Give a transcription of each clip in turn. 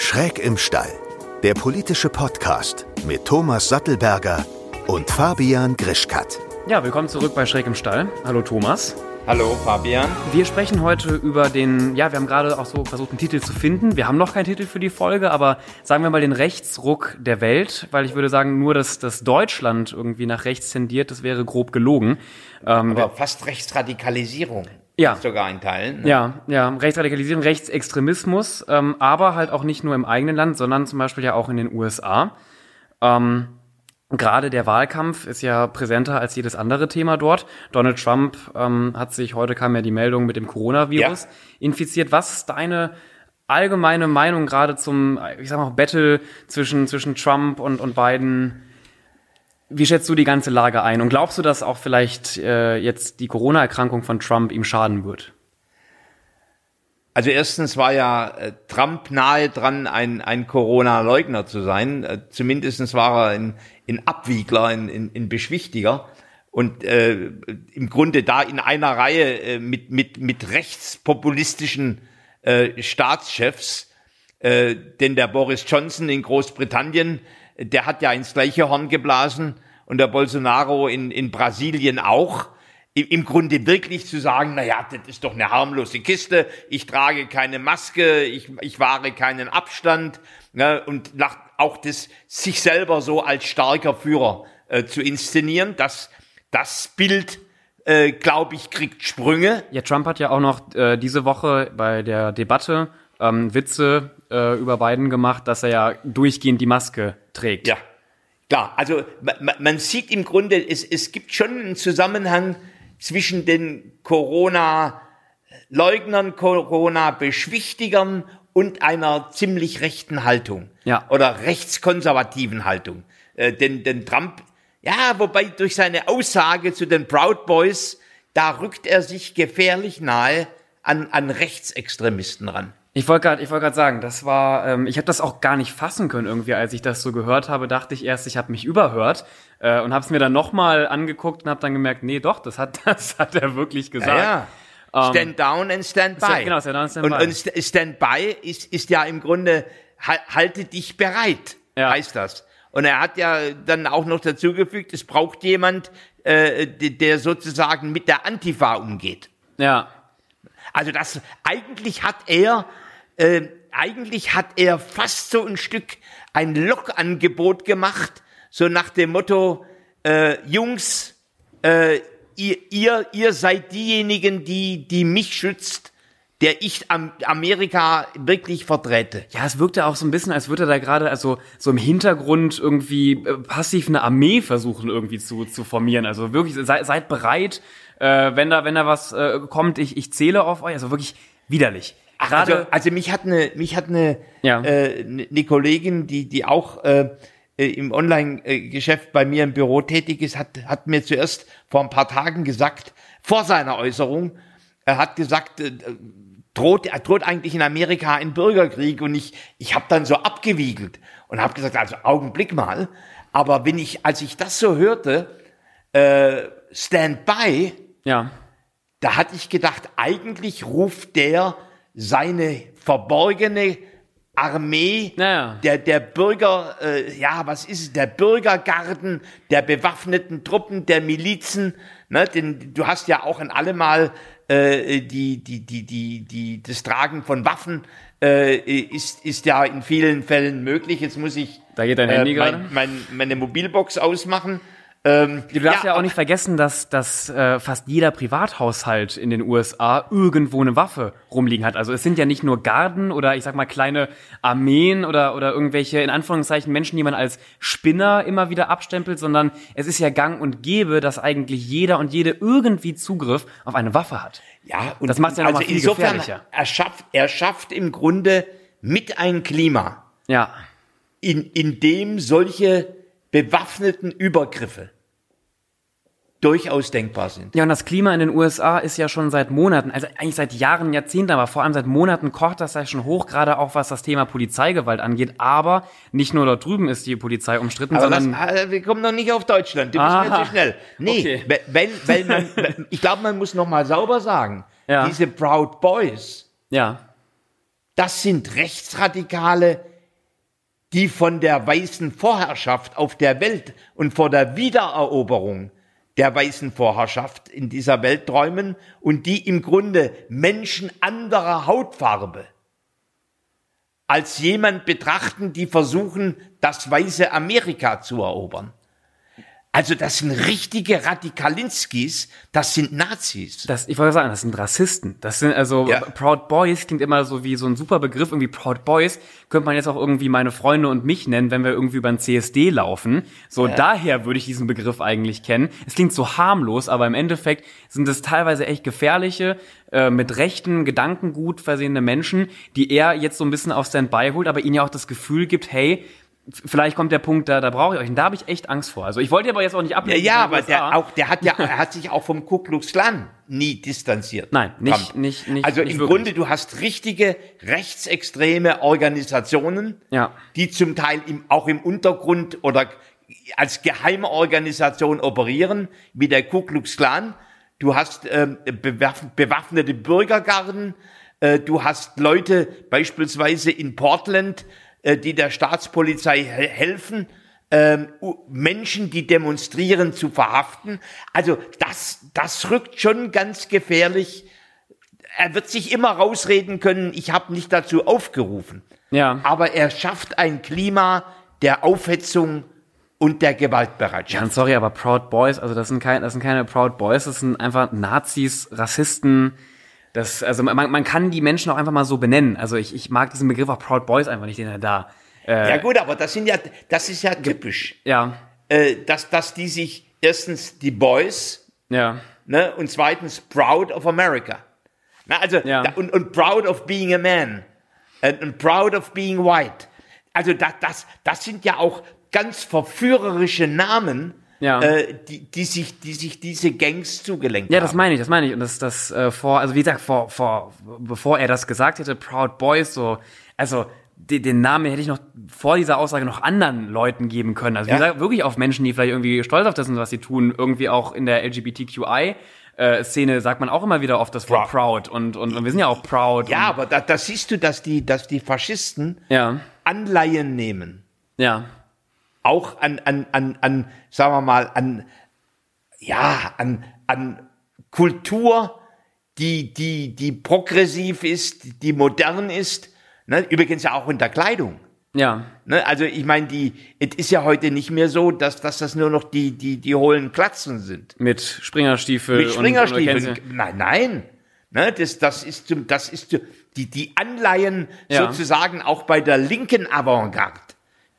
Schräg im Stall, der politische Podcast mit Thomas Sattelberger und Fabian Grischkat. Ja, willkommen zurück bei Schräg im Stall. Hallo Thomas. Hallo Fabian. Wir sprechen heute über den, ja, wir haben gerade auch so versucht, einen Titel zu finden. Wir haben noch keinen Titel für die Folge, aber sagen wir mal den Rechtsruck der Welt, weil ich würde sagen, nur dass, dass Deutschland irgendwie nach rechts tendiert, das wäre grob gelogen. Ähm, aber fast Rechtsradikalisierung. Ja. Sogar in Teilen. Ne? Ja, ja, Rechtsradikalisierung, Rechtsextremismus, ähm, aber halt auch nicht nur im eigenen Land, sondern zum Beispiel ja auch in den USA. Ähm, Gerade der Wahlkampf ist ja präsenter als jedes andere Thema dort. Donald Trump ähm, hat sich, heute kam ja die Meldung mit dem Coronavirus ja. infiziert. Was ist deine allgemeine Meinung gerade zum, ich sag mal, Battle zwischen, zwischen Trump und, und Biden? Wie schätzt du die ganze Lage ein? Und glaubst du, dass auch vielleicht äh, jetzt die Corona-Erkrankung von Trump ihm schaden wird? Also erstens war ja äh, Trump nahe dran, ein, ein Corona-Leugner zu sein. Äh, zumindestens war er in, in Abwiegler, in, in, in Beschwichtiger und äh, im Grunde da in einer Reihe äh, mit, mit, mit rechtspopulistischen äh, Staatschefs. Äh, denn der Boris Johnson in Großbritannien, der hat ja ins gleiche Horn geblasen und der Bolsonaro in, in Brasilien auch. Im Grunde wirklich zu sagen, na ja, das ist doch eine harmlose Kiste, ich trage keine Maske, ich, ich wahre keinen Abstand ne, und auch das sich selber so als starker Führer äh, zu inszenieren, das, das Bild äh, glaube ich, kriegt Sprünge. Ja, Trump hat ja auch noch äh, diese Woche bei der Debatte ähm, Witze äh, über Biden gemacht, dass er ja durchgehend die Maske trägt. Ja, klar. Also man, man sieht im Grunde, es, es gibt schon einen Zusammenhang zwischen den Corona-Leugnern, Corona-Beschwichtigern und einer ziemlich rechten Haltung ja. oder rechtskonservativen Haltung. Äh, denn, denn Trump, ja, wobei durch seine Aussage zu den Proud Boys, da rückt er sich gefährlich nahe an, an Rechtsextremisten ran. Ich wollte gerade, gerade sagen, das war, ähm, ich habe das auch gar nicht fassen können irgendwie, als ich das so gehört habe, dachte ich erst, ich habe mich überhört äh, und habe es mir dann nochmal angeguckt und habe dann gemerkt, nee, doch, das hat, das hat er wirklich gesagt. Ja, ja. Um, stand down and stand by. Genau, stand down and stand und, by. Und stand by ist, ist ja im Grunde halte dich bereit, ja. heißt das. Und er hat ja dann auch noch dazugefügt, es braucht jemand, äh, der sozusagen mit der Antifa umgeht. Ja. Also das eigentlich hat er äh, eigentlich hat er fast so ein Stück ein Lokangebot gemacht, so nach dem Motto, äh, Jungs, äh, ihr, ihr, ihr seid diejenigen, die, die mich schützt, der ich Amerika wirklich vertrete. Ja, es wirkte auch so ein bisschen, als würde er da gerade also so im Hintergrund irgendwie äh, passiv eine Armee versuchen irgendwie zu, zu formieren. Also wirklich, seid, seid bereit, äh, wenn da wenn da was äh, kommt, ich, ich zähle auf euch. Also wirklich widerlich. Ach, also, also mich hat eine mich hat eine ja. äh, eine Kollegin, die die auch äh, äh, im Online-Geschäft bei mir im Büro tätig ist, hat hat mir zuerst vor ein paar Tagen gesagt, vor seiner Äußerung, er hat gesagt, äh, droht, er droht eigentlich in Amerika ein Bürgerkrieg und ich, ich habe dann so abgewiegelt und habe gesagt, also Augenblick mal, aber wenn ich, als ich das so hörte, äh, Stand by, ja. da hatte ich gedacht, eigentlich ruft der seine verborgene Armee naja. der, der Bürger, äh, ja, was ist es, der Bürgergarten, der bewaffneten Truppen, der Milizen, ne, denn du hast ja auch in allemal äh, die, die, die, die, die, das Tragen von Waffen äh, ist, ist ja in vielen Fällen möglich. Jetzt muss ich da geht dein Handy äh, mein, mein, meine Mobilbox ausmachen. Ähm, du darfst ja, ja auch nicht vergessen, dass, dass äh, fast jeder Privathaushalt in den USA irgendwo eine Waffe rumliegen hat. Also es sind ja nicht nur Garden oder ich sag mal kleine Armeen oder, oder irgendwelche in Anführungszeichen Menschen, die man als Spinner immer wieder abstempelt, sondern es ist ja gang und gäbe, dass eigentlich jeder und jede irgendwie Zugriff auf eine Waffe hat. Ja, und das macht ja also viel insofern gefährlicher. Er schafft, er schafft im Grunde mit ein Klima. Ja. In, in dem solche bewaffneten Übergriffe durchaus denkbar sind. Ja, und das Klima in den USA ist ja schon seit Monaten, also eigentlich seit Jahren, Jahrzehnten, aber vor allem seit Monaten kocht das ja schon hoch, gerade auch was das Thema Polizeigewalt angeht. Aber nicht nur dort drüben ist die Polizei umstritten, aber sondern... Das, äh, wir kommen noch nicht auf Deutschland, du bist mir zu schnell. Nee, okay. weil, weil man, ich glaube, man muss noch mal sauber sagen, ja. diese Proud Boys, ja das sind Rechtsradikale, die von der weißen Vorherrschaft auf der Welt und vor der Wiedereroberung der weißen Vorherrschaft in dieser Welt träumen und die im Grunde Menschen anderer Hautfarbe als jemand betrachten, die versuchen, das weiße Amerika zu erobern. Also das sind richtige Radikalinskis, das sind Nazis. Das, ich wollte sagen, das sind Rassisten. Das sind also Ja. Proud Boys klingt immer so wie so ein super Begriff, irgendwie Proud Boys. Könnte man jetzt auch irgendwie meine Freunde und mich nennen, wenn wir irgendwie über ein CSD laufen. So daher würde ich diesen Begriff eigentlich kennen. Es klingt so harmlos, aber im Endeffekt sind es teilweise echt gefährliche, äh, mit rechten Gedankengut versehene Menschen, die er jetzt so ein bisschen auf Standby holt, aber ihnen ja auch das Gefühl gibt, hey, Vielleicht kommt der Punkt, da, da brauche ich euch. Und da habe ich echt Angst vor. Also ich wollte aber jetzt auch nicht Ja, ablenken. ja, von aber der, auch, der hat ja, er hat sich auch vom Ku Klux Klan nie distanziert. Nein, nicht- nicht- nicht- Also nicht im wirklich. Grunde, du hast richtige rechtsextreme Organisationen, Ja. die zum Teil im, auch im Untergrund oder als geheime Organisation operieren, wie der Ku Klux Klan. Du hast ähm, bewaff bewaffnete Bürgergarden, äh, du hast Leute beispielsweise in Portland, die der Staatspolizei he helfen, ähm, Menschen, die demonstrieren, zu verhaften. Also das, das rückt schon ganz gefährlich. Er wird sich immer rausreden können, ich habe nicht dazu aufgerufen. Ja. Aber er schafft ein Klima der Aufhetzung und der Ja, Gewaltbereitschaft. und sorry, aber Proud Boys, also das sind, kein, das sind keine Proud Boys, das sind einfach Nazis, Rassisten. Das, also man, man kann die Menschen auch einfach mal so benennen. Also ich, ich mag diesen Begriff auch Proud Boys einfach nicht, den er da. Äh, Ja gut, aber das sind ja, das ist ja typisch, ja, äh, dass, dass die sich erstens die Boys ja, ne, und zweitens proud of America. Na, also Ja. da, und, und proud of being a man and, and proud of being white. Also da, das, das sind ja auch ganz verführerische Namen, Ja. äh, die, die, sich, die sich diese Gangs zugelenkt Ja, haben. das meine ich, das meine ich. Und das, das äh, vor, also wie gesagt, vor, vor, bevor er das gesagt hätte, Proud Boys, so, also den, den Namen hätte ich noch vor dieser Aussage noch anderen Leuten geben können. Also wie Ja. gesagt, wirklich auf Menschen, die vielleicht irgendwie stolz auf das sind, was sie tun, irgendwie auch in der LGBTQI. Äh, Szene sagt man auch immer wieder oft das Wort proud und, und, und wir sind ja auch proud. Ja, aber da, da siehst du, dass die, dass die Faschisten ja, Anleihen nehmen. ja, Auch an, an, an, an, sagen wir mal, an, ja, an, an Kultur, die, die, die progressiv ist, die modern ist. Ne? Übrigens ja auch in der Kleidung. ja, Ne? Also ich meine, die, es ist ja heute nicht mehr so, dass, dass das nur noch die, die, die hohlen Klatzen sind. mit Springerstiefel. Mit Springerstiefeln. Nein, nein. Ne, das, das ist, das ist die, die Anleihen Ja. sozusagen auch bei der linken Avantgarde.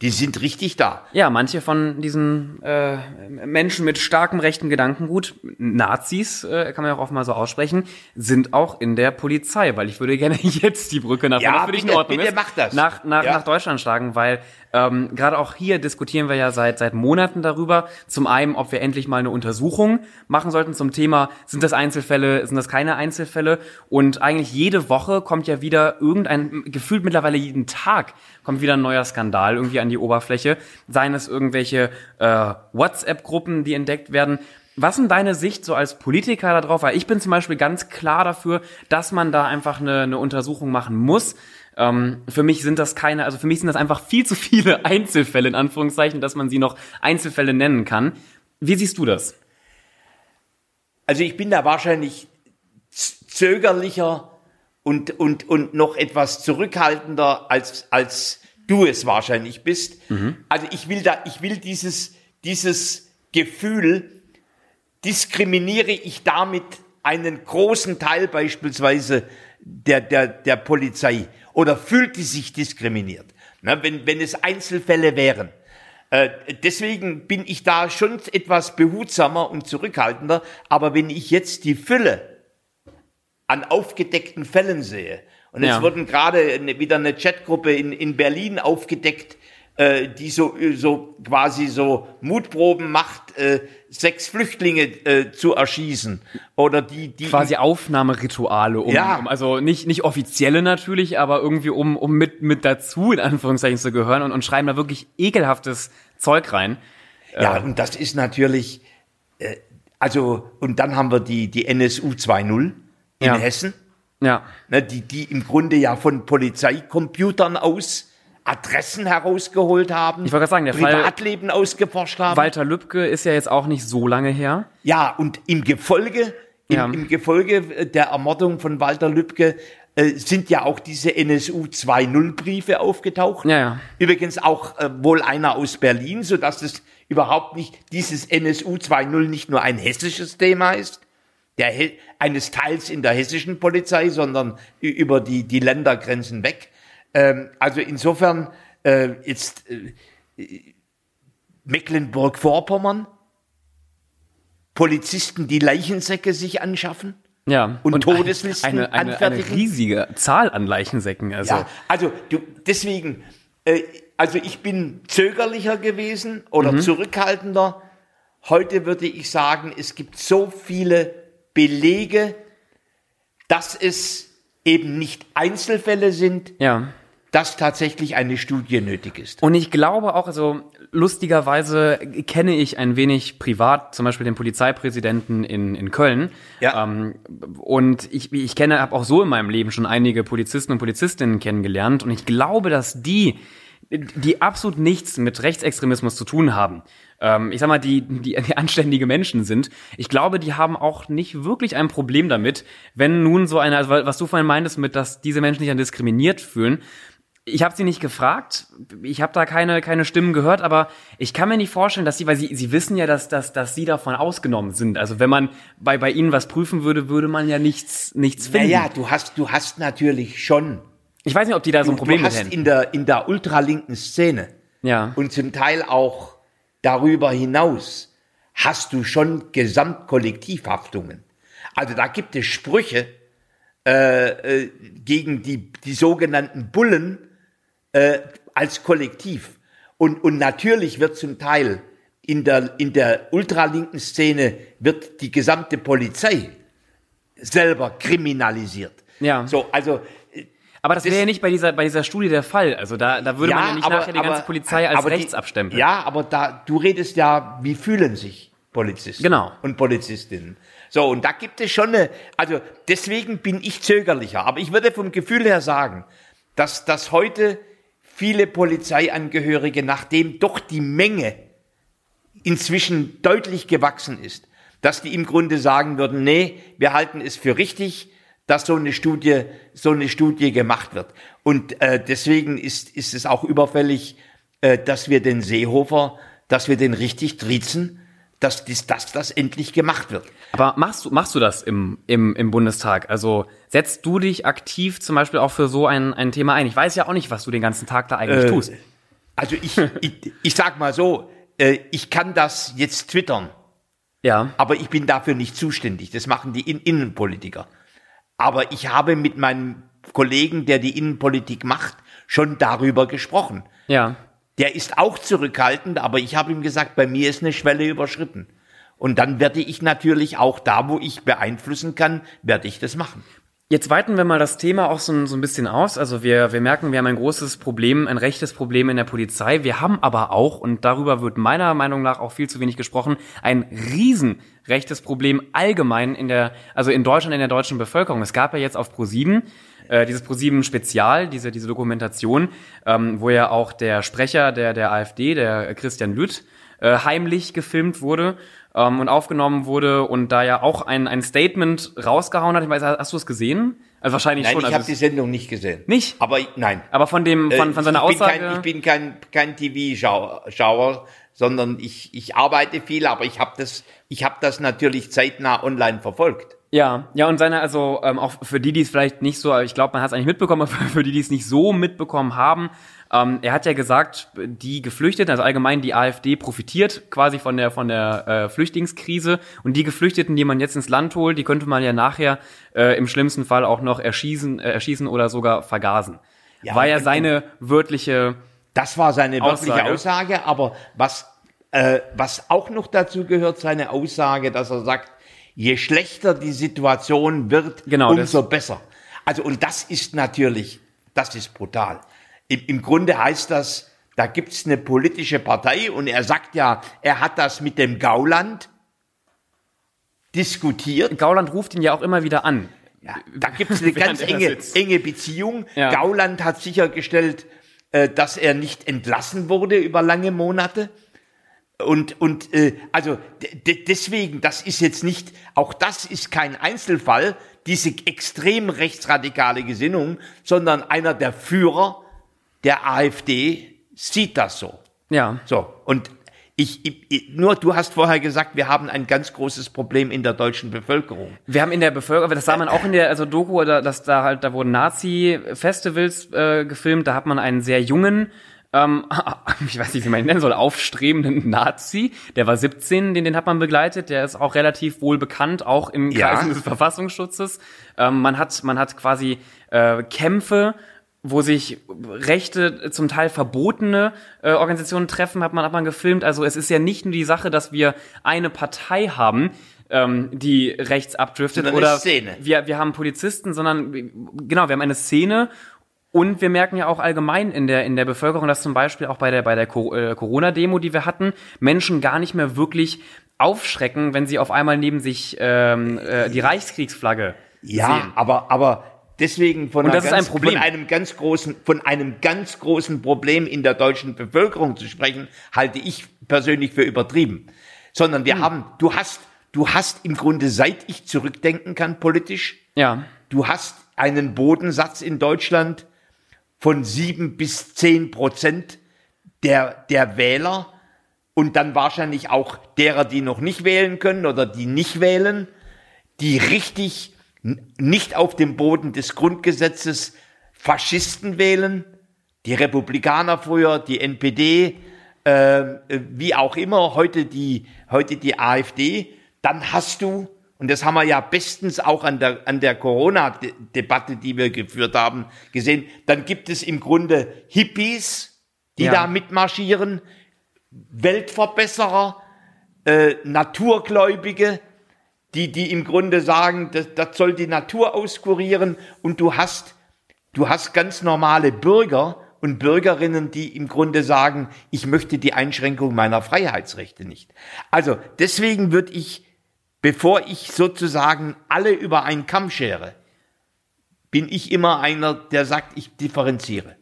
Die sind richtig da. Ja, manche von diesen äh, Menschen mit starkem rechten Gedankengut, Nazis, äh, kann man ja auch oft mal so aussprechen, sind auch in der Polizei, weil ich würde gerne jetzt die Brücke nach Ja, wenn das für dich in bitte, Ordnung bitte ist, mach das. Nach, nach, Ja. nach Deutschland schlagen, weil ähm, gerade auch hier diskutieren wir ja seit seit Monaten darüber. Zum einen, ob wir endlich mal eine Untersuchung machen sollten zum Thema, sind das Einzelfälle, sind das keine Einzelfälle? Und eigentlich jede Woche kommt ja wieder irgendein, gefühlt mittlerweile jeden Tag kommt wieder ein neuer Skandal irgendwie an die Oberfläche. Seien es irgendwelche äh, WhatsApp-Gruppen, die entdeckt werden. Was sind deine Sicht so als Politiker darauf? Weil ich bin zum Beispiel ganz klar dafür, dass man da einfach eine, eine Untersuchung machen muss. Ähm, für mich sind das keine, also für mich sind das einfach viel zu viele Einzelfälle, in Anführungszeichen, dass man sie noch Einzelfälle nennen kann. Wie siehst du das? Also ich bin da wahrscheinlich zögerlicher und, und, und noch etwas zurückhaltender, als, als du es wahrscheinlich bist. Also ich will da, ich will dieses, dieses Gefühl, diskriminiere ich damit einen großen Teil beispielsweise der, der, der Polizei oder fühlt die sich diskriminiert, ne, wenn, wenn es Einzelfälle wären. Äh, deswegen bin ich da schon etwas behutsamer und zurückhaltender. Aber wenn ich jetzt die Fülle an aufgedeckten Fällen sehe, und Ja. es wurden gerade wieder eine Chatgruppe in, in Berlin aufgedeckt, äh, die so, so quasi so Mutproben macht, äh, sechs Flüchtlinge äh, zu erschießen. Oder die, die Quasi Aufnahmerituale, um, Ja. um also nicht, nicht offizielle natürlich, aber irgendwie um, um mit, mit dazu in Anführungszeichen zu gehören und, und schreiben da wirklich ekelhaftes Zeug rein. Ja, und das ist natürlich, äh, also, und dann haben wir die, die NSU 2.0 in Ja. Hessen. Ja. ne, die, die im Grunde ja von Polizeicomputern aus Adressen herausgeholt haben, Ich wollte gerade sagen, der Fall- Privatleben ausgeforscht haben. Walter Lübcke ist ja jetzt auch nicht so lange her. Ja, und im Gefolge, im, Ja. im Gefolge der Ermordung von Walter Lübcke äh, sind ja auch diese NSU 2.0 Briefe aufgetaucht. Ja, ja. Übrigens auch äh, wohl einer aus Berlin, so dass es überhaupt nicht dieses NSU 2.0 nicht nur ein hessisches Thema ist, der eines Teils in der hessischen Polizei, sondern über die, die Ländergrenzen weg. Ähm, also insofern äh, jetzt äh, Mecklenburg-Vorpommern, Polizisten, die Leichensäcke sich anschaffen. Ja. Und ein- Todeslisten eine, eine, eine riesige Zahl an Leichensäcken. Also, Ja, also du, deswegen, äh, also ich bin zögerlicher gewesen oder zurückhaltender. Heute würde ich sagen, es gibt so viele Belege, dass es eben nicht Einzelfälle sind, ja. Dass tatsächlich eine Studie nötig ist. Und ich glaube auch, also lustigerweise kenne ich ein wenig privat, zum Beispiel den Polizeipräsidenten in, in Köln. Ja. Ähm, und ich, ich kenne, habe auch so in meinem Leben schon einige Polizisten und Polizistinnen kennengelernt. Und ich glaube, dass die, die absolut nichts mit Rechtsextremismus zu tun haben, ähm, ich sag mal, die, die, die anständige Menschen sind, ich glaube, die haben auch nicht wirklich ein Problem damit, wenn nun so eine, also was du vorhin meintest mit, dass diese Menschen sich dann diskriminiert fühlen, ich habe sie nicht gefragt, ich habe da keine, keine Stimmen gehört, aber ich kann mir nicht vorstellen, dass sie, weil sie, sie wissen ja, dass, dass, dass sie davon ausgenommen sind. Also wenn man bei, bei ihnen was prüfen würde, würde man ja nichts, nichts finden. Naja, du hast, du hast natürlich schon, Ich weiß nicht, ob die da so ein Problem du mit hast hätten. in der, in der ultralinken Szene Ja. und zum Teil auch darüber hinaus hast du schon Gesamtkollektivhaftungen. Also da gibt es Sprüche äh, äh, gegen die, die sogenannten Bullen äh, als Kollektiv. Und, und natürlich wird zum Teil in der, in der ultralinken Szene wird die gesamte Polizei selber kriminalisiert. Ja. So, also Aber das das- wäre ja nicht bei dieser, bei dieser Studie der Fall. Also da, da würde man ja nicht nachher die ganze Polizei als aber die- rechts abstempeln. Ja, aber da, du redest ja, wie fühlen sich Polizisten Genau. und Polizistinnen. So, und da gibt es schon eine, also deswegen bin ich zögerlicher. Aber ich würde vom Gefühl her sagen, dass, dass heute viele Polizeiangehörige, nachdem doch die Menge inzwischen deutlich gewachsen ist, dass die im Grunde sagen würden, nee, wir halten es für richtig, dass so eine Studie, so eine Studie gemacht wird. Und äh, deswegen ist, ist es auch überfällig, äh, dass wir den Seehofer, dass wir den richtig triezen, dass, dies, dass das endlich gemacht wird. Aber machst du, machst du das im, im, im Bundestag? Also setzt du dich aktiv zum Beispiel auch für so ein, ein Thema ein? Ich weiß ja auch nicht, was du den ganzen Tag da eigentlich Äh, tust. Also ich, ich, ich sag mal so, äh, ich kann das jetzt twittern. Ja. aber ich bin dafür nicht zuständig. Das machen die In Innenpolitiker. Aber ich habe mit meinem Kollegen, der die Innenpolitik macht, schon darüber gesprochen. Ja. Der ist auch zurückhaltend, aber ich habe ihm gesagt, bei mir ist eine Schwelle überschritten. Und dann werde ich natürlich auch da, wo ich beeinflussen kann, werde ich das machen. Jetzt weiten wir mal das Thema auch so, ein- so ein bisschen aus. Also wir, wir merken, wir haben ein großes Problem, ein rechtes Problem in der Polizei. Wir haben aber auch, und darüber wird meiner Meinung nach auch viel zu wenig gesprochen, ein riesen rechtes Problem allgemein in der, also in Deutschland, in der deutschen Bevölkerung. Es gab ja jetzt auf Pro7 äh, dieses Pro7 Spezial, diese, diese Dokumentation, ähm, wo ja auch der Sprecher der, der AfD, der Christian Lüth, äh, heimlich gefilmt wurde ähm, und aufgenommen wurde und da ja auch ein, ein Statement rausgehauen hat. Ich weiß, hast du es gesehen? Also wahrscheinlich Nein, schon. ich Also habe die Sendung nicht gesehen. Nicht? Aber nein. aber von dem, von, von seiner Äh, ich bin Aussage. Kein, ich bin kein, kein TV-Schauer, sondern ich, ich arbeite viel, aber ich habe das, ich habe das natürlich zeitnah online verfolgt. Ja, ja, und seine, also ähm, auch für die, die es vielleicht nicht so, ich glaube, man hat es eigentlich mitbekommen, aber für die, die es nicht so mitbekommen haben, ähm, er hat ja gesagt, die Geflüchteten, also allgemein die AfD profitiert quasi von der von der äh, Flüchtlingskrise und die Geflüchteten, die man jetzt ins Land holt, die könnte man ja nachher äh, im schlimmsten Fall auch noch erschießen, äh, erschießen oder sogar vergasen. Ja, War ja seine wörtliche, Das war seine wirkliche Aussage. Aussage, aber was, äh, was auch noch dazu gehört, seine Aussage, dass er sagt, je schlechter die Situation wird, Genau, umso besser. Also, und das ist natürlich, das ist brutal. Im, im Grunde heißt das, da gibt's eine politische Partei und er sagt ja, er hat das mit dem Gauland diskutiert. Gauland ruft ihn ja auch immer wieder an. Ja, da gibt es eine ganz enge, enge Beziehung. Ja. Gauland hat sichergestellt, äh, dass er nicht entlassen wurde über lange Monate. Und, und äh, also deswegen, das ist jetzt nicht, auch das ist kein Einzelfall, diese extrem rechtsradikale Gesinnung, sondern einer der Führer der AfD sieht das so. Ja. So, und ich, ich, nur du hast vorher gesagt, wir haben ein ganz großes Problem in der deutschen Bevölkerung. Wir haben in der Bevölkerung, das sah man auch in der also Doku, dass da halt da wurden Nazi-Festivals äh, gefilmt, da hat man einen sehr jungen ähm, ich weiß nicht, wie man ihn nennen soll, aufstrebenden Nazi. Der war 17, den, den hat man begleitet. Der ist auch relativ wohl bekannt, auch im Kreis des Verfassungsschutzes. Ähm, man hat, man hat quasi äh, Kämpfe wo sich rechte, zum Teil verbotene äh, Organisationen treffen, hat man, hat man gefilmt. Also es ist ja nicht nur die Sache, dass wir eine Partei haben, ähm, die rechts abdriftet sondern oder wir wir haben Polizisten, sondern genau wir haben eine Szene und wir merken ja auch allgemein in der in der Bevölkerung, dass zum Beispiel auch bei der bei der äh, Corona-Demo, die wir hatten, Menschen gar nicht mehr wirklich aufschrecken, wenn sie auf einmal neben sich ähm, äh, die Reichskriegsflagge ja, sehen. aber aber deswegen von, ganz, ein von, einem ganz großen, von einem ganz großen Problem in der deutschen Bevölkerung zu sprechen, halte ich persönlich für übertrieben. Sondern wir hm. haben, du hast, du hast im Grunde, seit ich zurückdenken kann politisch, ja. du hast einen Bodensatz in Deutschland von sieben bis zehn Prozent der, der Wähler und dann wahrscheinlich auch derer, die noch nicht wählen können oder die nicht wählen, die richtig nicht auf dem Boden des Grundgesetzes Faschisten wählen, die Republikaner früher, die NPD, äh, wie auch immer, heute die, heute die AfD, dann hast du, und das haben wir ja bestens auch an der, an der Corona-Debatte, die wir geführt haben, gesehen, dann gibt es im Grunde Hippies, die ja. da mitmarschieren, Weltverbesserer, äh, Naturgläubige, die, die im Grunde sagen, das, das soll die Natur auskurieren und du hast, du hast ganz normale Bürger und Bürgerinnen, die im Grunde sagen, ich möchte die Einschränkung meiner Freiheitsrechte nicht. Also deswegen würde ich, bevor ich sozusagen alle über einen Kamm schere, bin ich immer einer, der sagt, ich differenziere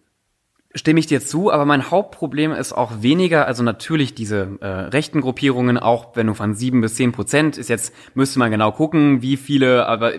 stimme ich dir zu, aber mein Hauptproblem ist auch weniger, also natürlich diese äh, rechten Gruppierungen, auch wenn du von sieben bis zehn Prozent ist jetzt, müsste man genau gucken, wie viele, aber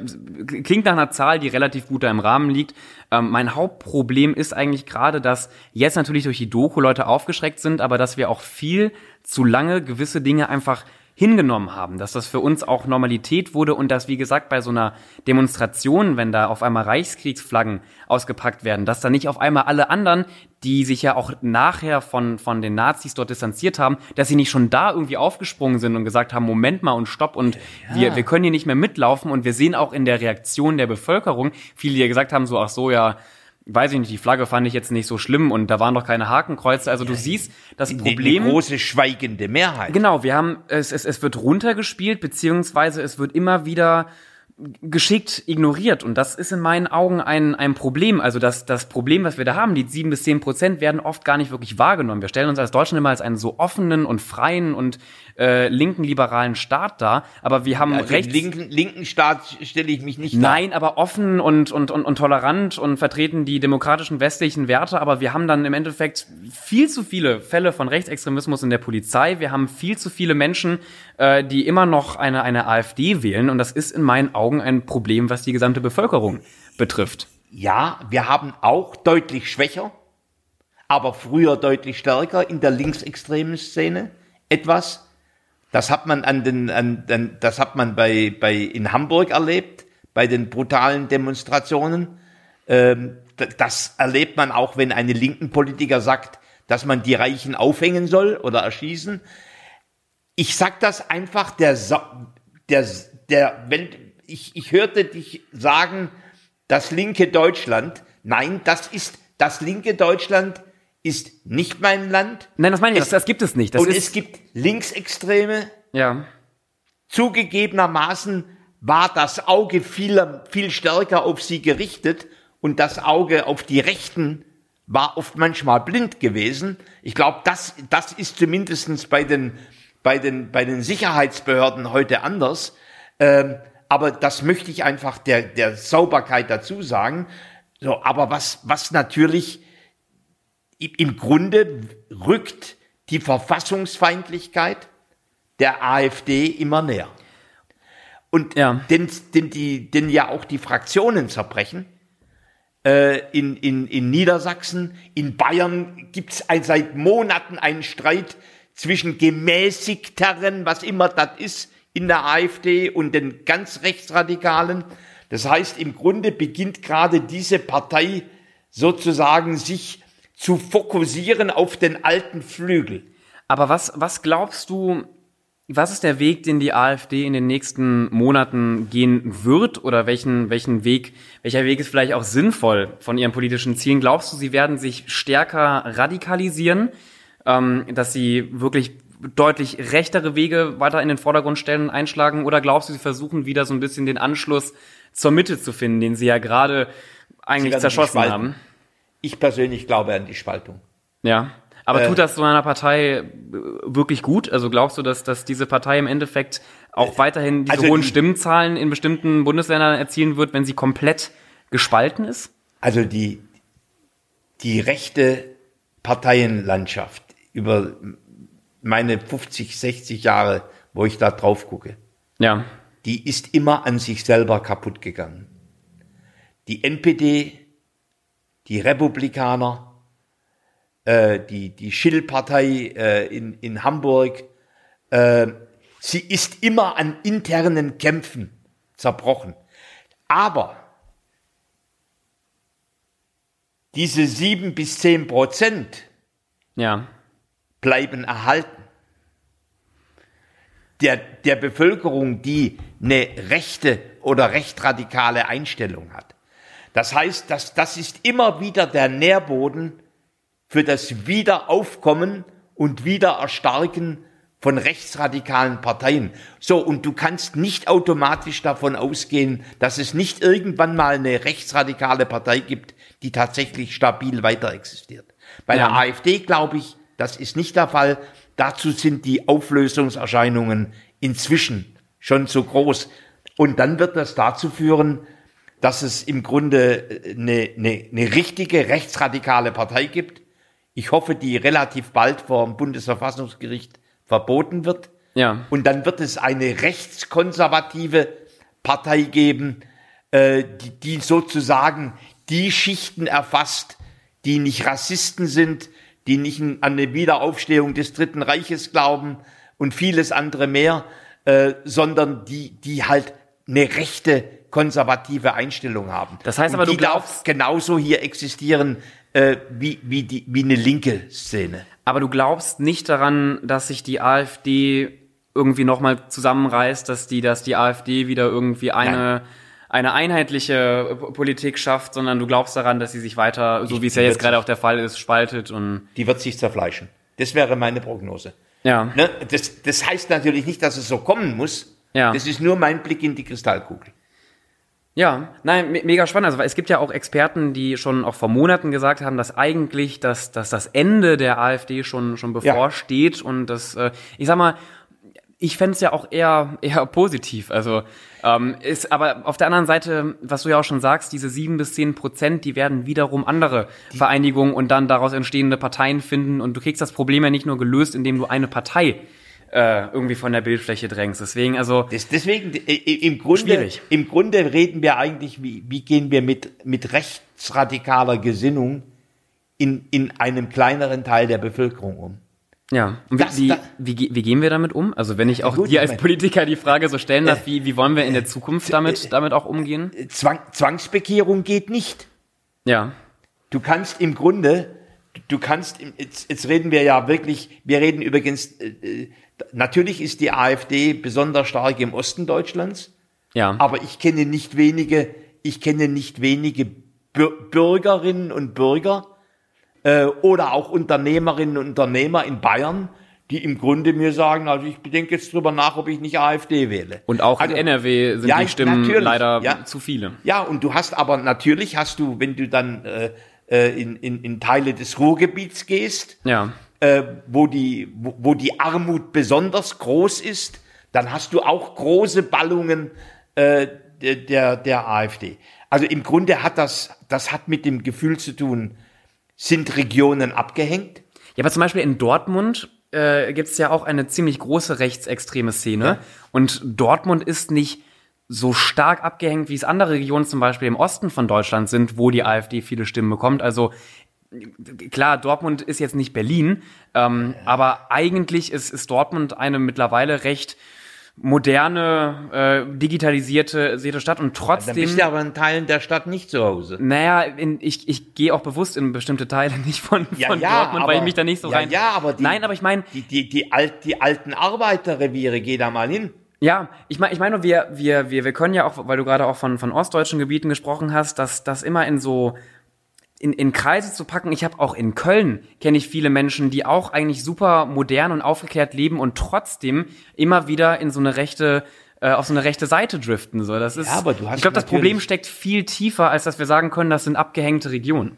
klingt nach einer Zahl, die relativ gut da im Rahmen liegt. Ähm, mein Hauptproblem ist eigentlich gerade, dass jetzt natürlich durch die Doku Leute aufgeschreckt sind, aber dass wir auch viel zu lange gewisse Dinge einfach hingenommen haben, dass das für uns auch Normalität wurde und dass, wie gesagt, bei so einer Demonstration, wenn da auf einmal Reichskriegsflaggen ausgepackt werden, dass da nicht auf einmal alle anderen, die sich ja auch nachher von, von den Nazis dort distanziert haben, dass sie nicht schon da irgendwie aufgesprungen sind und gesagt haben, Moment mal und stopp und ja. wir, wir können hier nicht mehr mitlaufen und wir sehen auch in der Reaktion der Bevölkerung, viele, die ja gesagt haben, so, ach so, ja, weiß ich nicht, die Flagge fand ich jetzt nicht so schlimm und da waren doch keine Hakenkreuze. Also du siehst das Problem. Eine große schweigende Mehrheit. Genau, wir haben, es, es, es wird runtergespielt, beziehungsweise es wird immer wieder geschickt ignoriert. Und das ist in meinen Augen ein, ein Problem. Also das, das Problem, was wir da haben, die sieben bis zehn Prozent werden oft gar nicht wirklich wahrgenommen. Wir stellen uns als Deutschland immer als einen so offenen und freien und äh, linken liberalen Staat dar, aber wir haben also rechts linken linken Staat stelle ich mich nicht Nein, aber offen und, und und und tolerant und vertreten die demokratischen westlichen Werte, aber wir haben dann im Endeffekt viel zu viele Fälle von Rechtsextremismus in der Polizei. Wir haben viel zu viele Menschen, äh, die immer noch eine eine AfD wählen und das ist in meinen Augen ein Problem, was die gesamte Bevölkerung betrifft. Ja, wir haben auch deutlich schwächer, aber früher deutlich stärker in der linksextremen Szene etwas das hat man an den, an, an, das hat man bei, bei in Hamburg erlebt, bei den brutalen Demonstrationen. Ähm, das erlebt man auch, wenn eine linken Politiker sagt, dass man die Reichen aufhängen soll oder erschießen. Ich sag das einfach, der, der, der, wenn, ich, ich hörte dich sagen, das linke Deutschland. Nein, das ist das linke Deutschland ist nicht mein Land. Nein, das meine ich, es, das, das gibt es nicht. Das und es gibt Linksextreme. Ja. Zugegebenermaßen war das Auge viel, viel stärker auf sie gerichtet und das Auge auf die Rechten war oft manchmal blind gewesen. Ich glaube, das, das ist zumindestens bei den, bei, den, bei den Sicherheitsbehörden heute anders. Ähm, aber das möchte ich einfach der, der Sauberkeit dazu sagen. So, aber was, was natürlich im Grunde rückt die Verfassungsfeindlichkeit der AfD immer näher. Und Ja. denn, denn, die, denn ja auch die Fraktionen zerbrechen. Äh, in, in, in Niedersachsen, in Bayern gibt es seit Monaten einen Streit zwischen gemäßigteren, was immer das ist, in der AfD und den ganz Rechtsradikalen. Das heißt, im Grunde beginnt gerade diese Partei sozusagen sich zu fokussieren auf den alten Flügel. Aber was, was glaubst du, was ist der Weg, den die AfD in den nächsten Monaten gehen wird? Oder welchen, welchen Weg, welcher Weg ist vielleicht auch sinnvoll von ihren politischen Zielen? Glaubst du, sie werden sich stärker radikalisieren, ähm, dass sie wirklich deutlich rechtere Wege weiter in den Vordergrund stellen und einschlagen? Oder glaubst du, sie versuchen wieder so ein bisschen den Anschluss zur Mitte zu finden, den sie ja gerade eigentlich zerschossen haben? Ich persönlich glaube an die Spaltung. Ja. Aber Äh, tut das so einer Partei äh, wirklich gut? Also glaubst du, dass, dass diese Partei im Endeffekt auch weiterhin diese also hohen die- Stimmenzahlen in bestimmten Bundesländern erzielen wird, wenn sie komplett gespalten ist? Also die, die rechte Parteienlandschaft über meine 50, 60 Jahre, wo ich da drauf gucke, Ja. die ist immer an sich selber kaputt gegangen. Die NPD, die Republikaner, äh, die, die Schill-Partei äh, in, in Hamburg, äh, sie ist immer an internen Kämpfen zerbrochen. Aber diese sieben bis zehn Prozent Ja. bleiben erhalten. Der, der Bevölkerung, die eine rechte oder rechtradikale Einstellung hat. Das heißt, dass, das ist immer wieder der Nährboden für das Wiederaufkommen und Wiedererstarken von rechtsradikalen Parteien. So, und du kannst nicht automatisch davon ausgehen, dass es nicht irgendwann mal eine rechtsradikale Partei gibt, die tatsächlich stabil weiter existiert. Bei Ja. der AfD glaube ich, das ist nicht der Fall. Dazu sind die Auflösungserscheinungen inzwischen schon zu groß. Und dann wird das dazu führen, dass es im Grunde eine, eine, eine richtige rechtsradikale Partei gibt. Ich hoffe, die relativ bald vor dem Bundesverfassungsgericht verboten wird. Ja. Und dann wird es eine rechtskonservative Partei geben, äh, die, die sozusagen die Schichten erfasst, die nicht Rassisten sind, die nicht an eine Wiederaufstehung des Dritten Reiches glauben und vieles andere mehr, äh, sondern die, die halt eine rechte konservative Einstellung haben. Das heißt und aber, du glaubst- genauso hier existieren äh, wie, wie, die, wie eine linke Szene. Aber du glaubst nicht daran, dass sich die AfD irgendwie nochmal zusammenreißt, dass die, dass die AfD wieder irgendwie eine, eine einheitliche P- Politik schafft, sondern du glaubst daran, dass sie sich weiter, so Ich- wie es ja jetzt gerade auch der Fall ist, spaltet und Die wird sich zerfleischen. Das wäre meine Prognose. ja. Ne? Das, das heißt natürlich nicht, dass es so kommen muss. Ja. Das ist nur mein Blick in die Kristallkugel. Ja, nein, me mega spannend. Also es gibt ja auch Experten, die schon auch vor Monaten gesagt haben, dass eigentlich das, dass das Ende der AfD schon, schon bevorsteht und das, äh, ich sag mal, ich fänd's es ja auch eher, eher positiv. Also ähm, ist aber auf der anderen Seite, was du ja auch schon sagst, diese sieben bis zehn Prozent, die werden wiederum andere Vereinigungen und dann daraus entstehende Parteien finden und du kriegst das Problem ja nicht nur gelöst, indem du eine Partei äh, irgendwie von der Bildfläche drängst. Deswegen, also Das, deswegen, äh, im Grunde, Schwierig. im Grunde reden wir eigentlich, wie, wie gehen wir mit, mit rechtsradikaler Gesinnung in, in einem kleineren Teil der Bevölkerung um. Ja, und wie, Das wie, wie, wie gehen wir damit um? Also wenn ich auch gut, dir als Politiker die Frage so stellen darf, Äh, wie, wie wollen wir in der Zukunft damit, damit auch umgehen? Zwang, Zwangsbekehrung geht nicht. Ja, Du kannst im Grunde, du kannst, jetzt, jetzt reden wir ja wirklich, wir reden übrigens, äh, äh, natürlich ist die AfD besonders stark im Osten Deutschlands, ja, aber ich kenne nicht wenige, ich kenne nicht wenige Bür Bürgerinnen und Bürger äh, oder auch Unternehmerinnen und Unternehmer in Bayern, die im Grunde mir sagen, also ich bedenke jetzt drüber nach, ob ich nicht AfD wähle. und auch also, in NRW sind ja, die Stimmen leider ja. zu viele. Ja, und du hast aber natürlich hast du, wenn du dann äh, äh, in, in, in Teile des Ruhrgebiets gehst, Ja, äh, wo, die, wo, wo die Armut besonders groß ist, dann hast du auch große Ballungen äh, der, der, AfD. Also im Grunde hat das, das hat mit dem Gefühl zu tun, sind Regionen abgehängt? Ja, aber zum Beispiel in Dortmund äh, gibt es ja auch eine ziemlich große rechtsextreme Szene. Ja. Und Dortmund ist nicht so stark abgehängt, wie es andere Regionen zum Beispiel im Osten von Deutschland sind, wo die AfD viele Stimmen bekommt. Also klar, Dortmund ist jetzt nicht Berlin, ähm, ja. aber eigentlich ist, ist Dortmund eine mittlerweile recht moderne, äh, digitalisierte Stadt und trotzdem. Dann bist du aber in Teilen der Stadt nicht zu Hause. Naja, in, ich, ich gehe auch bewusst in bestimmte Teile nicht von, ja, von ja, Dortmund, aber, weil ich mich da nicht so ja, rein. Ja, aber die, Nein, aber ich meine. Die, die, die, alt, die alten Arbeiterreviere, geh da mal hin. Ja, ich meine, ich meine, wir, wir, wir, wir können ja auch, weil du gerade auch von, von ostdeutschen Gebieten gesprochen hast, dass das immer in so in, in Kreise zu packen. Ich habe auch in Köln kenne ich viele Menschen, die auch eigentlich super modern und aufgeklärt leben und trotzdem immer wieder in so eine rechte äh, auf so eine rechte Seite driften. So, das ist. Ja, aber du hast ich glaube, das Problem steckt viel tiefer, als dass wir sagen können, das sind abgehängte Regionen.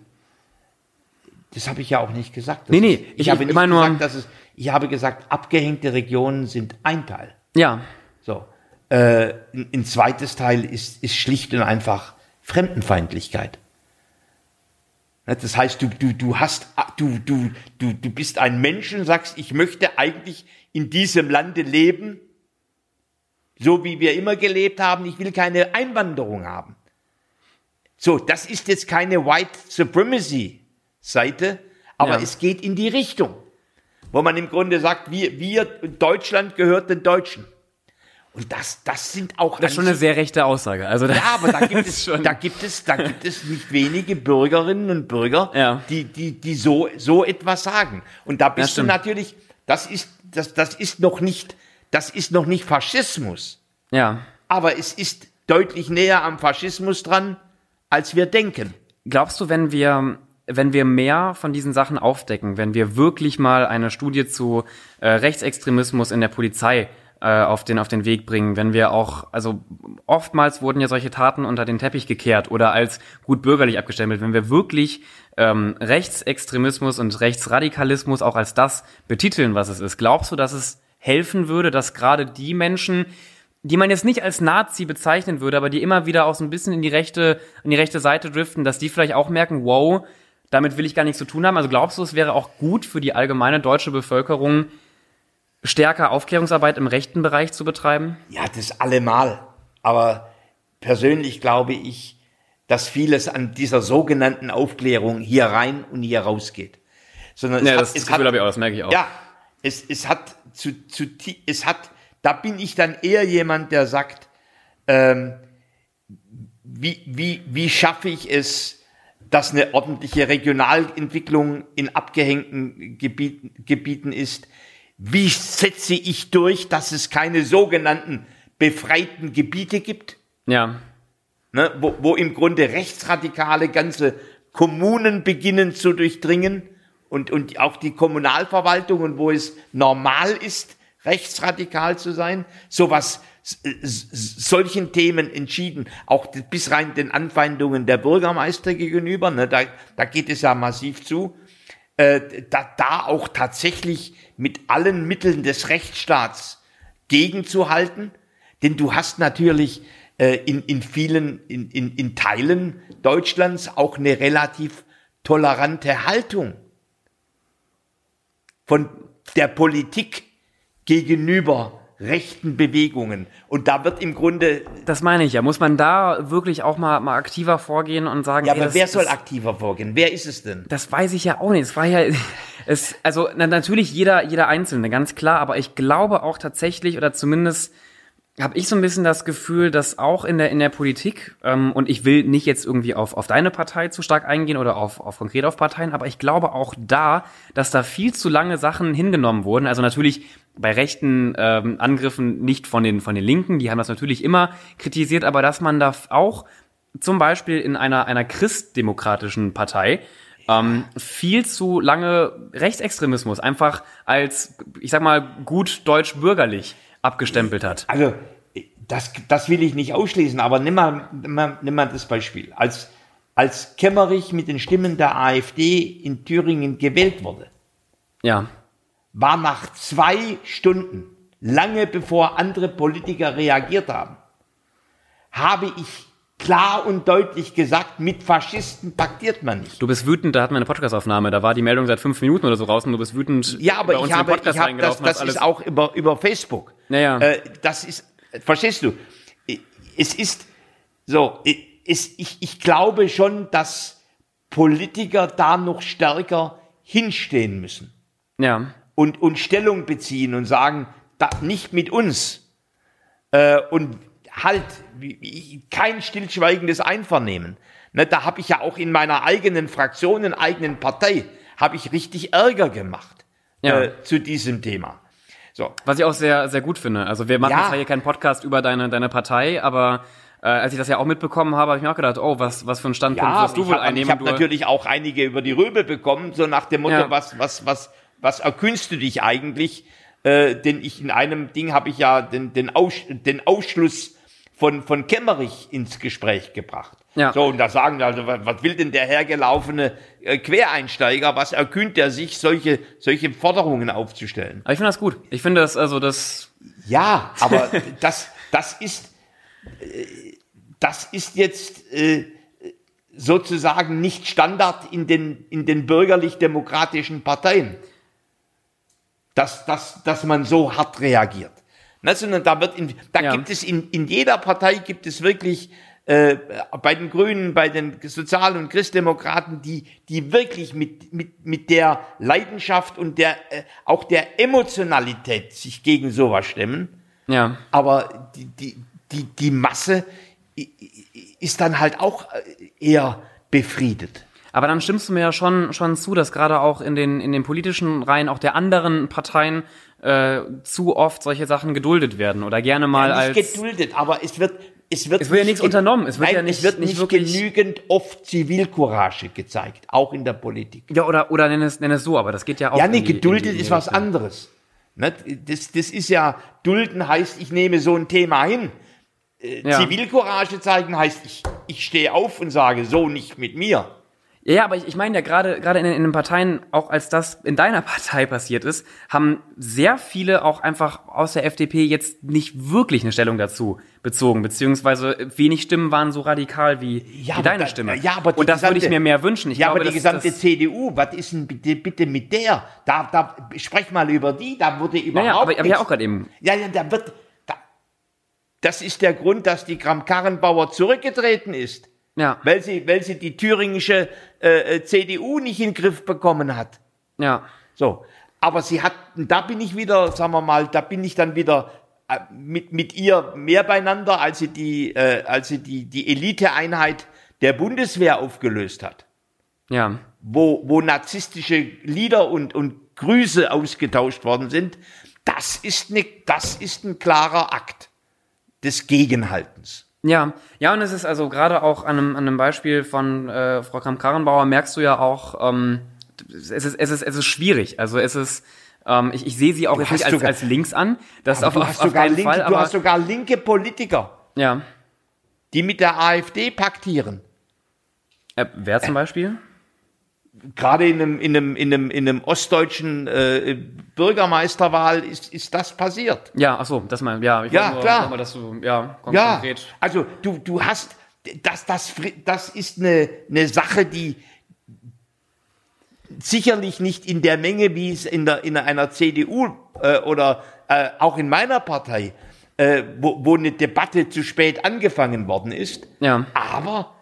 Das habe ich ja auch nicht gesagt. Das nee, nee, ich, ich habe nicht gesagt, dass es. Ich habe gesagt, abgehängte Regionen sind ein Teil. Ja. So. Äh, ein, ein zweites Teil ist, ist schlicht und einfach Fremdenfeindlichkeit. Das heißt, du, du, du hast, du, du, du, du bist ein Mensch und sagst, ich möchte eigentlich in diesem Lande leben, so wie wir immer gelebt haben. Ich will keine Einwanderung haben. So, das ist jetzt keine White Supremacy Seite, aber ja. es geht in die Richtung, wo man im Grunde sagt, wir, wir Deutschland gehört den Deutschen. Und das, das sind auch. Das ist schon eine sehr rechte Aussage. Also ja, aber da gibt es, da gibt es, da gibt es nicht wenige Bürgerinnen und Bürger, ja. die, die, die so, so etwas sagen. Und da bist du natürlich, das ist, das, das ist noch nicht das ist noch nicht Faschismus. Ja. Aber es ist deutlich näher am Faschismus dran, als wir denken. Glaubst du, wenn wir wenn wir mehr von diesen Sachen aufdecken, wenn wir wirklich mal eine Studie zu äh, Rechtsextremismus in der Polizei äh, auf den auf den Weg bringen, wenn wir auch also oftmals wurden ja solche Taten unter den Teppich gekehrt oder als gut bürgerlich abgestempelt, wenn wir wirklich ähm, Rechtsextremismus und Rechtsradikalismus auch als das betiteln, was es ist, glaubst du, dass es helfen würde, dass gerade die Menschen, die man jetzt nicht als Nazi bezeichnen würde, aber die immer wieder auch so ein bisschen in die rechte, in die rechte Seite driften, dass die vielleicht auch merken, wow, damit will ich gar nichts zu tun haben. Also glaubst du, es wäre auch gut für die allgemeine deutsche Bevölkerung, stärker Aufklärungsarbeit im rechten Bereich zu betreiben? Ja, das allemal. Aber persönlich glaube ich, dass vieles an dieser sogenannten Aufklärung hier rein und hier rausgeht. Sondern ja, das, hat, das Gefühl habe ich auch, das merke ich auch. Ja, es, es hat zu, zu, es hat, da bin ich dann eher jemand, der sagt, ähm, wie, wie, wie schaffe ich es, dass eine ordentliche Regionalentwicklung in abgehängten Gebieten, Gebieten ist? Wie setze ich durch, dass es keine sogenannten befreiten Gebiete gibt? Ja. Ne, wo, wo im Grunde Rechtsradikale ganze Kommunen beginnen zu durchdringen und, und auch die Kommunalverwaltungen, wo es normal ist, rechtsradikal zu sein, sowas solchen Themen entschieden, auch bis rein den Anfeindungen der Bürgermeister gegenüber, ne, da, da geht es ja massiv zu, äh, da, da auch tatsächlich mit allen Mitteln des Rechtsstaats gegenzuhalten, denn du hast natürlich äh, in, in vielen, in, in, in Teilen Deutschlands auch eine relativ tolerante Haltung von der Politik gegenüber rechten Bewegungen. Und da wird im Grunde. Das meine ich ja. Muss man da wirklich auch mal, mal aktiver vorgehen und sagen. Ja, aber ey, wer soll aktiver vorgehen? Wer ist es denn? Das weiß ich ja auch nicht. Es war ja. Es, also na, natürlich jeder, jeder Einzelne, ganz klar. Aber ich glaube auch tatsächlich, oder zumindest habe ich so ein bisschen das Gefühl, dass auch in der, in der Politik, ähm, und ich will nicht jetzt irgendwie auf, auf deine Partei zu stark eingehen oder auf, auf konkret auf Parteien, aber ich glaube auch da, dass da viel zu lange Sachen hingenommen wurden. Also natürlich bei rechten ähm, Angriffen nicht von den, von den Linken, die haben das natürlich immer kritisiert, aber dass man da auch zum Beispiel in einer, einer christdemokratischen Partei ähm, viel zu lange Rechtsextremismus einfach als, ich sag mal, gut deutsch-bürgerlich abgestempelt hat. Also, das, das will ich nicht ausschließen, aber nimm mal, nimm mal, das Beispiel. Als, als Kemmerich mit den Stimmen der AfD in Thüringen gewählt wurde, ja. war nach zwei Stunden, lange bevor andere Politiker reagiert haben, habe ich klar und deutlich gesagt, mit Faschisten paktiert man nicht. Du bist wütend, da hatten wir eine Podcastaufnahme, da war die Meldung seit fünf Minuten oder so raus und du bist wütend. Ja, aber bei uns ich habe, ich habe das, das ist auch über, über Facebook. Naja. Äh, das ist, verstehst du? Es ist so, es, ich, ich glaube schon, dass Politiker da noch stärker hinstehen müssen ja. und, und Stellung beziehen und sagen, da, nicht mit uns. Äh, und halt kein stillschweigendes Einvernehmen. Ne, da habe ich ja auch in meiner eigenen Fraktion, in eigenen Partei, habe ich richtig Ärger gemacht Ja. äh, zu diesem Thema. So, Was ich auch sehr, sehr gut finde. Also wir machen Ja. zwar hier keinen Podcast über deine, deine Partei, aber äh, als ich das ja auch mitbekommen habe, habe ich mir auch gedacht, oh, was, was für einen Standpunkt ja, wirst du ich wohl habe einnehmen? hab Du- natürlich auch einige über die Röbe bekommen, so nach dem Motto, Ja. was, was, was, was erkühnst du dich eigentlich? Äh, denn ich in einem Ding habe ich ja den, den, Aus, den Ausschluss von, von Kemmerich ins Gespräch gebracht. Ja. So, und da sagen wir also, was, will denn der hergelaufene äh, Quereinsteiger, was erkühnt er sich, solche, solche Forderungen aufzustellen? aber ich finde das gut. Ich finde das, also das, Ja, aber das, das ist, äh, das ist jetzt äh, sozusagen nicht Standard in den, in den bürgerlich-demokratischen Parteien, dass, dass, dass man so hart reagiert. Ne, sondern da wird in, da Ja. gibt es in, in jeder Partei gibt es wirklich äh, bei den Grünen, bei den Sozial- und Christdemokraten, die, die wirklich mit, mit, mit der Leidenschaft und der, äh, auch der Emotionalität sich gegen sowas stemmen. ja. Aber die, die, die, die Masse ist dann halt auch äh, eher befriedet. Aber dann stimmst du mir ja schon, schon zu, dass gerade auch in den, in den politischen Reihen auch der anderen Parteien äh, zu oft solche Sachen geduldet werden oder gerne mal Ja, nicht als. geduldet, aber es wird es wird, Es wird ja nicht nichts unternommen. Es wird Nein, ja nicht- es wird nicht nicht, genügend oft Zivilcourage gezeigt, auch in der Politik. Ja, oder, oder nenn es, nenn es so, aber das geht ja auch. Ja, nee, die- geduldet ist was anderes. Ne? Das, das ist ja, dulden heißt, ich nehme so ein Thema hin. Äh, Ja. Zivilcourage zeigen heißt, ich, ich stehe auf und sage, so nicht mit mir. Ja, ja, aber ich, ich meine ja gerade gerade in, den- in den Parteien, auch als das in deiner Partei passiert ist, haben sehr viele auch einfach aus der FDP jetzt nicht wirklich eine Stellung dazu bezogen, beziehungsweise wenig Stimmen waren so radikal wie, wie aber deine da- Stimme. ja, aber die Und das würde ich gesamte- mir mehr wünschen. Ich ja, glaube, aber die das- gesamte das, CDU, was ist denn bitte, bitte mit der? Da, da, sprech mal über die, da wurde überhaupt Naja, aber, aber ja auch gerade eben. Ja, ja, da wird, da, das ist der Grund, dass die Kram-Karrenbauer zurückgetreten ist. Ja, Weil sie, weil sie die thüringische äh, äh, CDU nicht in den Griff bekommen hat. ja. So. Aber sie hat, da bin ich wieder, sagen wir mal, da bin ich dann wieder äh, mit, mit ihr mehr beieinander, als sie die, äh, als sie die, die Eliteeinheit der Bundeswehr aufgelöst hat. Ja, Wo, wo narzisstische Lieder und, und Grüße ausgetauscht worden sind. Das ist, ne, das ist ein klarer Akt des Gegenhaltens. Ja, ja, und es ist also gerade auch an einem, an einem Beispiel von äh, Frau Kramp-Karrenbauer merkst du ja auch, ähm, es ist, es ist, es ist schwierig. Also es ist, ähm, ich, ich sehe sie auch jetzt nicht als, als links an. Das auf, du, hast auf sogar keinen linke, Fall, du aber hast sogar linke Politiker, ja. die mit der AfD paktieren. Äh, wer zum Beispiel? Gerade in einem, in einem, in einem, in einem ostdeutschen äh, Bürgermeisterwahl ist, ist das passiert. Ja, ach so, das mal, ja, ich Ja, nur, klar. Mal, dass du, ja, Ja, konkret. also du, du hast, das, das, das ist eine, eine Sache, die sicherlich nicht in der Menge, wie es in, der, in einer CDU äh, oder äh, auch in meiner Partei, äh, wo, wo eine Debatte zu spät angefangen worden ist, Ja, aber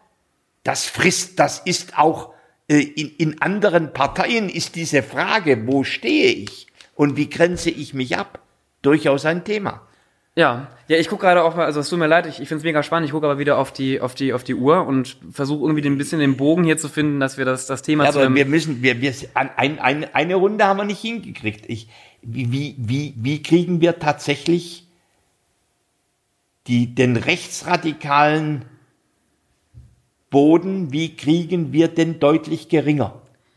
das frisst, das ist auch in, in anderen Parteien ist diese Frage, wo stehe ich und wie grenze ich mich ab, durchaus ein Thema. ja. Ja, ich gucke gerade auch mal, also es tut mir leid, ich, ich finde es mega spannend, ich gucke aber wieder auf die, auf die, auf die Uhr und versuche irgendwie ein bisschen den Bogen hier zu finden, dass wir das, das Thema Ja, zu aber wir müssen, wir, wir, ein, ein, eine Runde haben wir nicht hingekriegt. Ich, wie, wie, wie, wie kriegen wir tatsächlich die, den rechtsradikalen Boden, wie kriegen wir den deutlich geringer?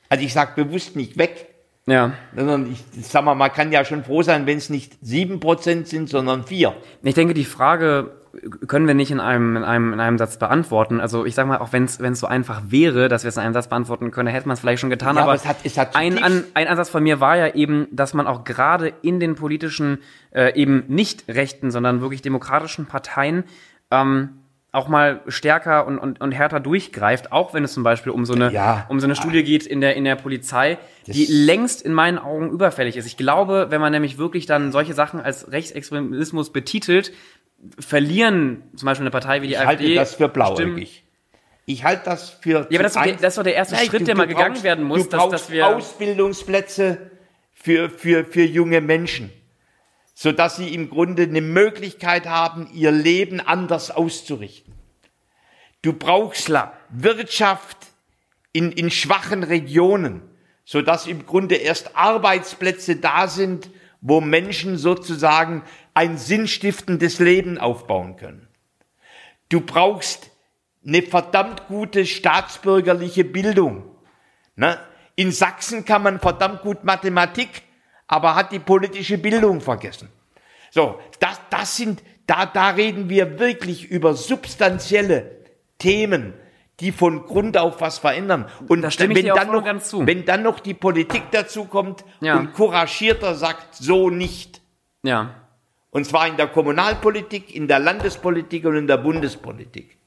Also ich sage bewusst nicht weg, ja. sondern ich sag mal, man kann ja schon froh sein, wenn es nicht sieben Prozent sind, sondern vier. Ich denke, die Frage können wir nicht in einem, in einem, in einem Satz beantworten. Also ich sag mal, auch wenn es so einfach wäre, dass wir es in einem Satz beantworten können, hätte man es vielleicht schon getan. Ja, aber aber es hat- es hat ein, an, ein Ansatz von mir war ja eben, dass man auch gerade in den politischen, äh, eben nicht rechten, sondern wirklich demokratischen Parteien ähm, auch mal stärker und, und, und härter durchgreift, auch wenn es zum Beispiel um so eine, Ja. um so eine Studie geht in der, in der Polizei, die längst in meinen Augen überfällig ist. Ich glaube, wenn man nämlich wirklich dann solche Sachen als Rechtsextremismus betitelt, verlieren zum Beispiel eine Partei wie die Ich AfD. halte das für blauäugig. Ich halte das für. Ja, aber das ist, doch der, das ist doch der erste Nein, Schritt, du- der mal gegangen brauchst- werden muss, du dass, dass wir. Ausbildungsplätze für, für, für junge Menschen, sodass sie im Grunde eine Möglichkeit haben, ihr Leben anders auszurichten. Du brauchst. Wirtschaft in, in schwachen Regionen, sodass im Grunde erst Arbeitsplätze da sind, wo Menschen sozusagen ein sinnstiftendes Leben aufbauen können. Du brauchst eine verdammt gute staatsbürgerliche Bildung. Ne? In Sachsen kann man verdammt gut Mathematik, aber hat die politische Bildung vergessen. So, das, das sind, da, da reden wir wirklich über substanzielle Themen, die von Grund auf was verändern. Und Da wenn dann noch, ganz zu. wenn dann noch die Politik dazu kommt Ja. und couragierter sagt, so nicht. Ja. Und zwar in der Kommunalpolitik, in der Landespolitik und in der Bundespolitik.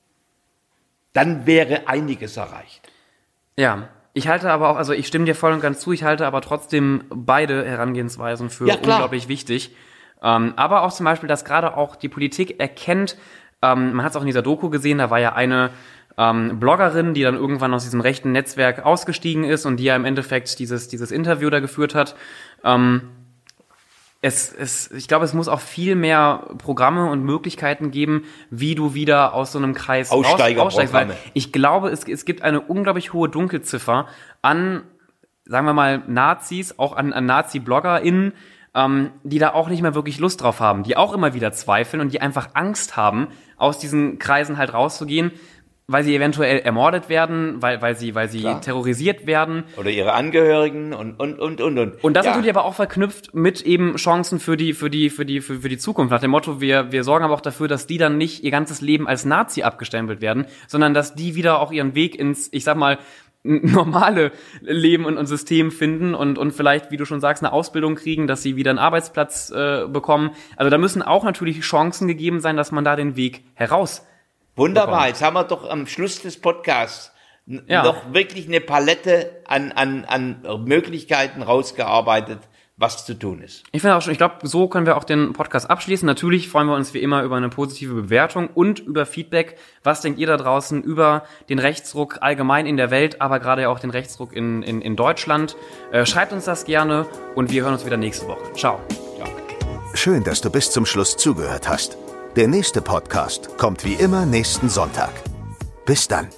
Dann wäre einiges erreicht. Ja. Ich halte aber auch, also ich stimme dir voll und ganz zu, ich halte aber trotzdem beide Herangehensweisen für Ja, unglaublich wichtig. Ähm, aber auch zum Beispiel, dass gerade auch die Politik erkennt, ähm, man hat es auch in dieser Doku gesehen, da war ja eine ähm, Bloggerin, die dann irgendwann aus diesem rechten Netzwerk ausgestiegen ist und die ja im Endeffekt dieses, dieses Interview da geführt hat. Ähm, es, es, ich glaube, es muss auch viel mehr Programme und Möglichkeiten geben, wie du wieder aus so einem Kreis raus- Aussteigerprogramme. aussteigst. Weil ich glaube, es, es gibt eine unglaublich hohe Dunkelziffer an, sagen wir mal, Nazis, auch an, an Nazi-BloggerInnen, ähm, die da auch nicht mehr wirklich Lust drauf haben, die auch immer wieder zweifeln und die einfach Angst haben, aus diesen Kreisen halt rauszugehen, weil sie eventuell ermordet werden, weil, weil sie, weil sie Klar. terrorisiert werden. Oder ihre Angehörigen und, und, und, und, und. Und das ja. natürlich aber auch verknüpft mit eben Chancen für die, für die, für die, für, für die Zukunft. Nach dem Motto, wir, wir sorgen aber auch dafür, dass die dann nicht ihr ganzes Leben als Nazi abgestempelt werden, sondern dass die wieder auch ihren Weg ins, ich sag mal, normale Leben und, und System finden und, und vielleicht, wie du schon sagst, eine Ausbildung kriegen, dass sie wieder einen Arbeitsplatz äh, bekommen. Also da müssen auch natürlich Chancen gegeben sein, dass man da den Weg heraus. Wunderbar, jetzt haben wir doch am Schluss des Podcasts Ja. noch wirklich eine Palette an, an, an Möglichkeiten rausgearbeitet, was zu tun ist. Ich finde auch schon, ich glaube, so können wir auch den Podcast abschließen. Natürlich freuen wir uns wie immer über eine positive Bewertung und über Feedback. Was denkt ihr da draußen über den Rechtsruck allgemein in der Welt, aber gerade ja auch den Rechtsruck in, in, in Deutschland? Äh, schreibt uns das gerne und wir hören uns wieder nächste Woche. Ciao. Schön, dass du bis zum Schluss zugehört hast. Der nächste Podcast kommt wie immer nächsten Sonntag. Bis dann.